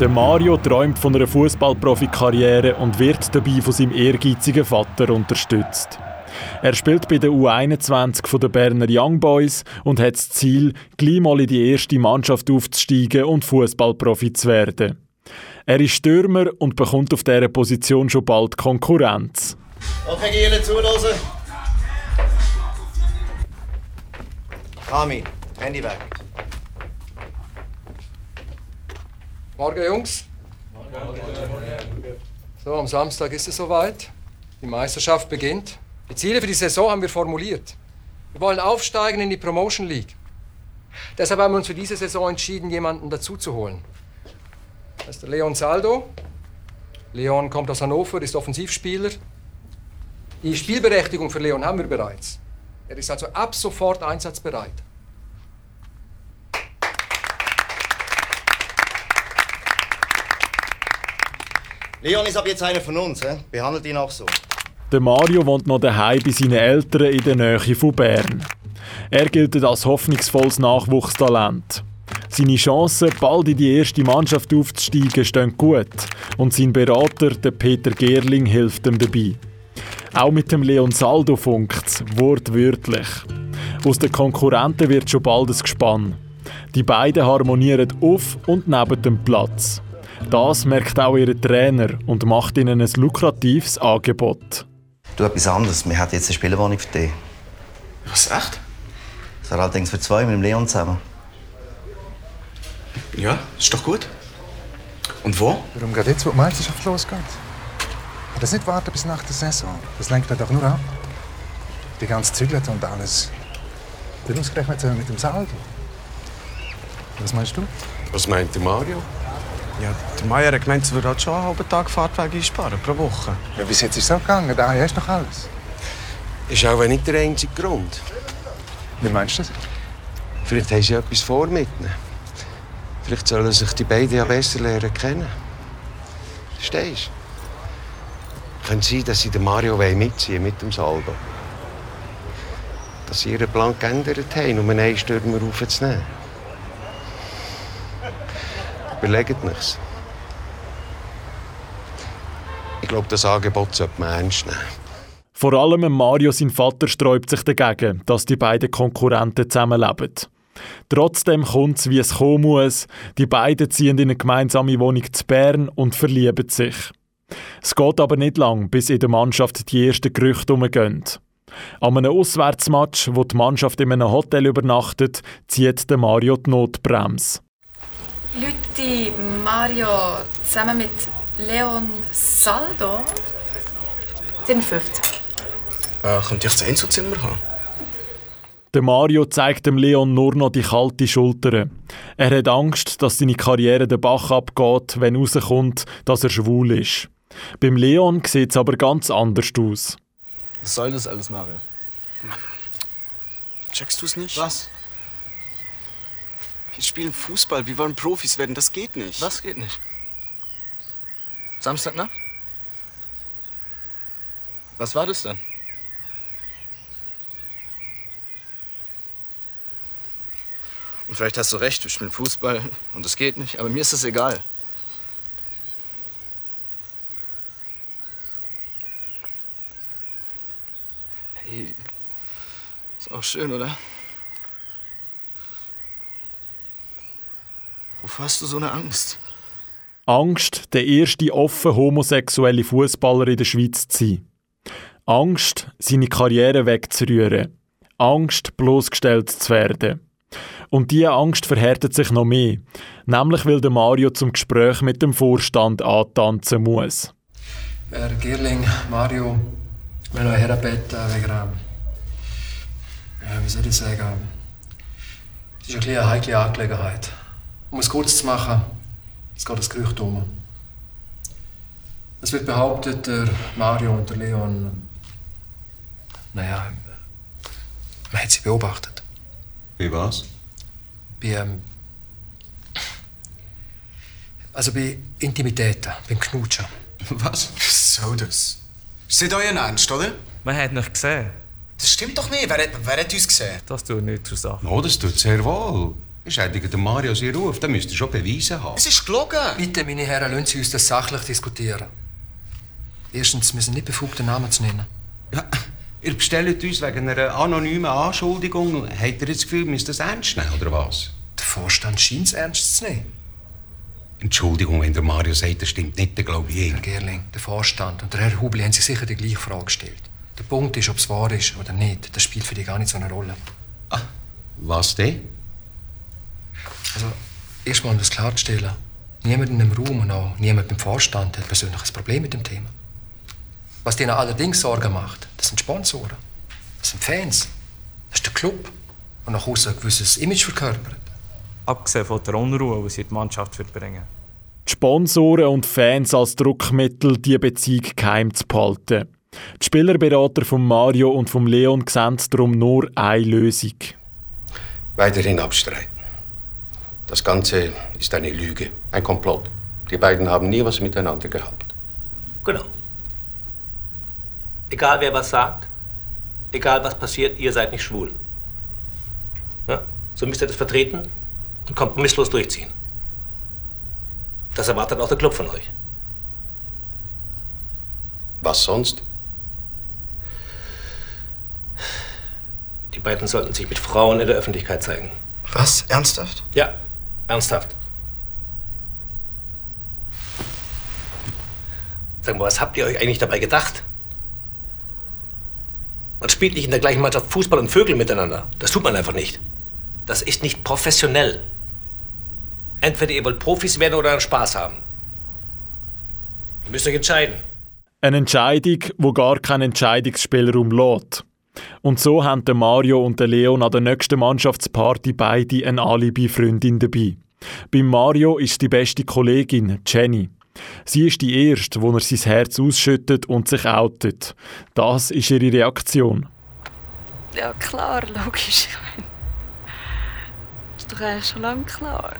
Der Mario träumt von einer Fußballprofikarriere und wird dabei von seinem ehrgeizigen Vater unterstützt. Er spielt bei der U21 der Berner Young Boys und hat das Ziel, gleich mal in die erste Mannschaft aufzusteigen und Fußballprofi zu werden. Er ist Stürmer und bekommt auf dieser Position schon bald Konkurrenz. Okay, Giele, zuhören. Armin, Handy weg. Morgen, Jungs. So, am Samstag ist es soweit. Die Meisterschaft beginnt. Die Ziele für die Saison haben wir formuliert. Wir wollen aufsteigen in die Promotion League. Deshalb haben wir uns für diese Saison entschieden, jemanden dazuzuholen. Das ist der Leon Saldo. Leon kommt aus Hannover, ist Offensivspieler. Die Spielberechtigung für Leon haben wir bereits. Er ist also ab sofort einsatzbereit. Leon ist ab jetzt einer von uns. He? Behandelt ihn auch so. Der Mario wohnt noch daheim bei seinen Eltern in der Nähe von Bern. Er gilt als hoffnungsvolles Nachwuchstalent. Seine Chancen, bald in die erste Mannschaft aufzusteigen, stehen gut. Und sein Berater, der Peter Gerling, hilft ihm dabei. Auch mit dem Leon Saldo funkt es, wortwörtlich. Aus den Konkurrenten wird schon bald ein Gespann. Die beiden harmonieren auf und neben dem Platz. Das merkt auch ihr Trainer und macht ihnen ein lukratives Angebot. Du etwas anderes. Wir haben jetzt eine Spielwohnung für dich. Was, echt? Das wäre allerdings für zwei mit dem Leon zusammen. Ja, ist doch gut. Und wo? Warum geht jetzt, wo die Meisterschaft losgeht? Kann das nicht warten bis nach der Saison? Das lenkt doch nur ab. Die ganze Zügel und alles. Dann ausgerechnet mit dem Saldo. Was meinst du? Was meint der Mario? Ja, der Meier hat gemeint, sie würde halt schon einen halben Tag Fahrtweg einsparen pro Woche. Ja, bis jetzt ist es so gegangen. Da hast du doch alles. Ist auch nicht der einzige Grund. Wie meinst du das? Vielleicht haben sie etwas vor mit ihnen. Vielleicht sollen sich die beiden ja besser lernen kennen. Verstehst du? Könnte sein, dass sie den Mario mitziehen mit dem Saldo. Dass sie ihren Plan geändert haben, um einen Stürmer aufzunehmen. Überlegt nichts. Ich glaube, das Angebot sollte man ernst nehmen. Vor allem Mario, sein Vater, sträubt sich dagegen, dass die beiden Konkurrenten zusammenleben. Trotzdem kommt es, wie es kommen muss. Die beiden ziehen in eine gemeinsame Wohnung zu Bern und verlieben sich. Es geht aber nicht lang, bis in der Mannschaft die ersten Gerüchte umgehen. An einem Auswärtsmatch, wo die Mannschaft in einem Hotel übernachtet, zieht der Mario die Notbremse. Leute, Mario zusammen mit Leon Saldo sind 50. Äh, könnte ich das Einzelzimmer haben? Der Mario zeigt dem Leon nur noch die kalte Schulter. Er hat Angst, dass seine Karriere den Bach abgeht, wenn rauskommt, dass er schwul ist. Beim Leon sieht es aber ganz anders aus. Was soll das alles, Mario? Checkst du es nicht? Was? Wir spielen Fußball, wir wollen Profis werden, das geht nicht. Was geht nicht? Samstagnacht? Was war das denn? Und vielleicht hast du recht, wir spielen Fußball und es geht nicht, aber mir ist das egal. Hey, ist auch schön, oder? Wovor hast du so eine Angst? Angst, der erste offen homosexuelle Fußballer in der Schweiz zu sein. Angst, seine Karriere wegzurühren. Angst, bloßgestellt zu werden. Und diese Angst verhärtet sich noch mehr. Nämlich, weil der Mario zum Gespräch mit dem Vorstand antanzen muss. Herr Girling, Mario, will euch herbeten wegen einem, ja, wie soll ich sagen, es ist ein eine heikle Angelegenheit. Um es kurz zu machen, es geht das Gerücht um. Es wird behauptet, der Mario und der Leon, naja, man hat sie beobachtet. Wie war's? Bei, ähm, also bei Intimitäten, beim Knutschen. Was? Was soll das? Nicht euer Ernst, oder? Man hat nicht gesehen. Das stimmt doch nicht. Wer hat, wer hat uns gesehen? Das tut nichts zur Sache. No, das tut sehr wohl. Beschädigt der Mario seinen Ruf, dann müsst ihr schon beweisen haben. Es ist gelogen. Bitte, meine Herren, lassen Sie uns das sachlich diskutieren. Erstens, wir sind nicht befugt, den Namen zu nennen. Ja, ihr bestellt uns wegen einer anonymen Anschuldigung. Habt ihr jetzt das Gefühl, wir müssen das ernst nehmen, oder was? Der Vorstand scheint es ernst zu nehmen. Entschuldigung, wenn der Mario sagt, das stimmt nicht, dann glaube ich Herr ihn. Gerling, der Vorstand und der Herr Hubli haben sich sicher die gleiche Frage gestellt. Der Punkt ist, ob es wahr ist oder nicht. Das spielt für die gar nicht so eine Rolle. Was denn? Also, erstmal um das klarzustellen. Niemand in dem Raum und auch niemand beim Vorstand hat persönlich ein Problem mit dem Thema. Was denen allerdings Sorgen macht, das sind Sponsoren. Das sind Fans. Das ist der Club. Und nach außen ein gewisses Image verkörpert. Abgesehen von der Unruhe, die sie in die Mannschaft wird bringen Die Sponsoren und Fans als Druckmittel, die Beziehung geheim zu behalten. Die Spielerberater von Mario und von Leon sehen darum nur eine Lösung. Weiterhin abstreiten. Das Ganze ist eine Lüge, ein Komplott. Die beiden haben nie was miteinander gehabt. Genau. Egal wer was sagt, egal was passiert, ihr seid nicht schwul. Ja? So müsst ihr das vertreten und kompromisslos durchziehen. Das erwartet auch der Club von euch. Was sonst? Die beiden sollten sich mit Frauen in der Öffentlichkeit zeigen. Was? Ernsthaft? Ja, ernsthaft. Sag mal, was habt ihr euch eigentlich dabei gedacht? Man spielt nicht in der gleichen Mannschaft Fußball und Vögel miteinander. Das tut man einfach nicht. Das ist nicht professionell. Entweder ihr wollt Profis werden oder einen Spaß haben. Ihr müsst euch entscheiden. Eine Entscheidung, wo gar keinen Entscheidungsspielraum lässt. Und so haben Mario und der Leon an der nächsten Mannschaftsparty beide eine Alibi-Freundin dabei. Beim Mario ist die beste Kollegin, Jenny. Sie ist die Erste, wo er sein Herz ausschüttet und sich outet. Das ist ihre Reaktion. Ja, klar, logisch. Ist doch eigentlich schon lange klar.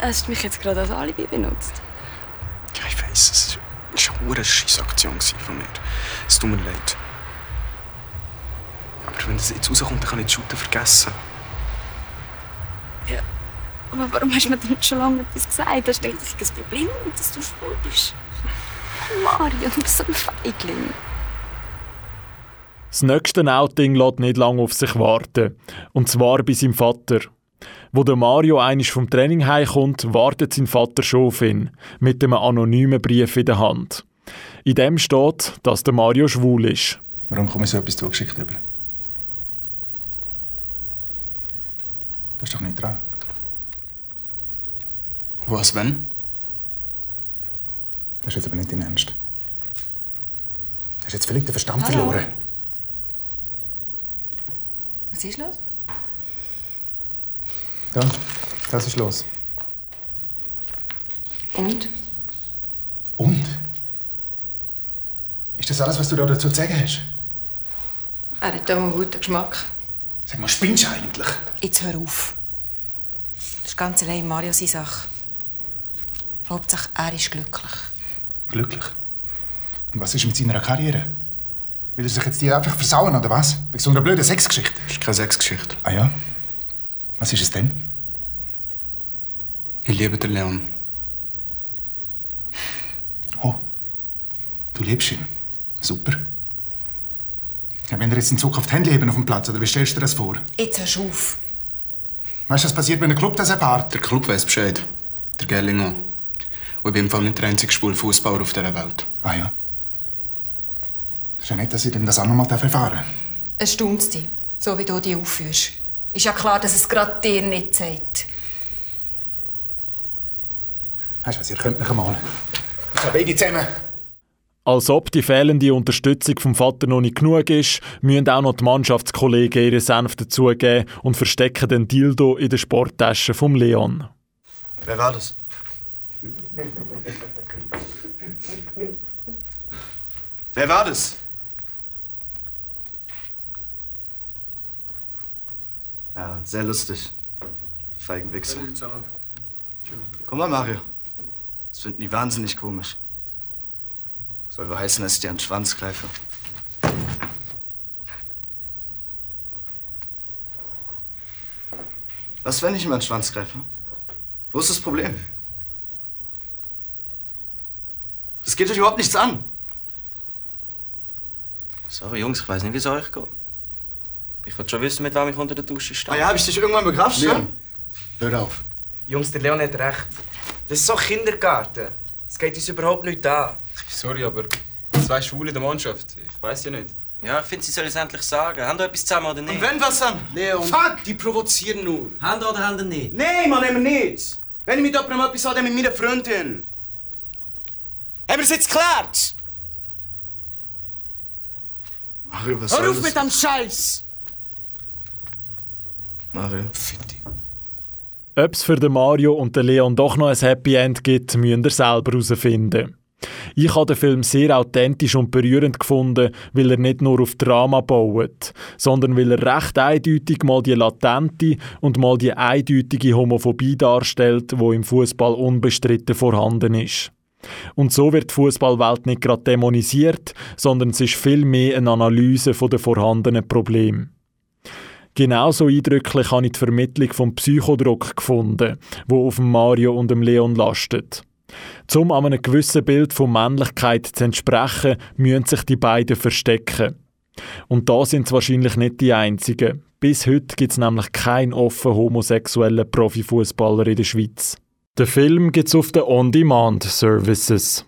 Hast du mich jetzt gerade als Alibi benutzt? Weiß, es war eine Scheissaktion von mir. Es tut mir leid. Aber wenn das jetzt rauskommt, dann kann ich die Shooter vergessen. Ja. Aber warum hast du mir denn schon lange etwas gesagt? Das ist eigentlich kein Problem, dass du schwul bist. Mario, du bist so ein Feigling. Das nächste Outing lässt nicht lange auf sich warten. Und zwar bei seinem Vater. Wo der Mario einisch vom Training heimkommt, wartet sein Vater schon auf ihn, mit einem anonymen Brief in der Hand. In dem steht, dass der Mario schwul ist. Warum komme ich so etwas zugeschickt über? Du hast doch nicht dran. Was, wenn? Das ist jetzt aber nicht dein Ernst. Hast du jetzt völlig den Verstand Hallo? verloren? Was ist los? Da, das ist los. Und? Und? Ist das alles, was du da dazu zu sagen hast? Er hat einen guten Geschmack. Sag mal, spinnst du eigentlich? Jetzt hör auf. Das ist ganz allein Mario seine Sache. Hauptsache, er ist glücklich. Glücklich. Und was ist mit seiner Karriere? Will er sich jetzt hier einfach versauen, oder was? Wegen so einer blöden Sexgeschichte? Das ist keine Sexgeschichte. Ah ja? Was ist es denn? Ich liebe den Leon. Oh, du liebst ihn. Super. Ja, wenn er jetzt in Zukunft Hände leben auf dem Platz, oder wie stellst du dir das vor? Jetzt hörst du auf. Weißt du, was passiert, wenn der Club das erfährt? Der Club weiß Bescheid. Der Gerling auch. Und ich bin im Fall nicht der einzige schwule Fußballer auf dieser Welt. Ah ja. Das ist ja nicht, dass ich denn das auch noch mal erfahren darf. Es staunt dich, so wie du dich aufführst. Ist ja klar, dass es gerade dir nicht sagt. Weißt du was, ihr könnt mich einmal. Ich habe beide zusammen. Als ob die fehlende Unterstützung vom Vater noch nicht genug ist, müssen auch noch die Mannschaftskollegen ihre Senf dazugeben und verstecken den Dildo in der Sporttasche vom Leon. Wer war das? Wer war das? Ja, sehr lustig. Feigenwichser. Guck mal, Mario. Das finden die wahnsinnig komisch. Soll wohl heißen, dass ich dir einen Schwanz greife. Was, wenn ich ihm einen Schwanz greife? Wo ist das Problem? Das geht euch überhaupt nichts an. Sorry, Jungs, ich weiß nicht, wie es euch geht. Ich wollte schon wissen, mit wem ich unter der Dusche stehe. Ah ja, hab ich dich irgendwann begrafft, Leon, hör auf. Jungs, der Leon hat recht. Das ist so Kindergarten. Es geht uns überhaupt nicht an. Sorry, aber zwei Schwule in der Mannschaft. Ich weiß ja nicht. Ja, ich finde, sie sollen es endlich sagen. Haben wir etwas zusammen oder nicht? Und wenn was dann? Leon, Fuck! die provozieren nur. Haben oder haben nicht? Nein, Mann, haben wir nicht. Wenn ich mit jemandem etwas habe, dann mit meiner Freundin. Haben wir es jetzt geklärt? Mario, was Hör auf mit dem Scheiß! Mario. Ob es für den Mario und den Leon doch noch ein Happy End gibt, müsst ihr selber herausfinden. Ich habe den Film sehr authentisch und berührend gefunden, weil er nicht nur auf Drama baut, sondern weil er recht eindeutig mal die latente und mal die eindeutige Homophobie darstellt, wo im Fußball unbestritten vorhanden ist. Und so wird die Fußballwelt nicht gerade dämonisiert, sondern es ist viel mehr eine Analyse der vorhandenen Probleme. Genauso eindrücklich habe ich die Vermittlung vom Psychodruck gefunden, wo auf Mario und dem Leon lastet. Zum an einem gewissen Bild von Männlichkeit zu entsprechen, müssen sich die beiden verstecken. Und da sind es wahrscheinlich nicht die einzigen. Bis heute gibt es nämlich keinen offen homosexuellen Profifußballer in der Schweiz. Den Film gibt es auf den On-Demand-Services.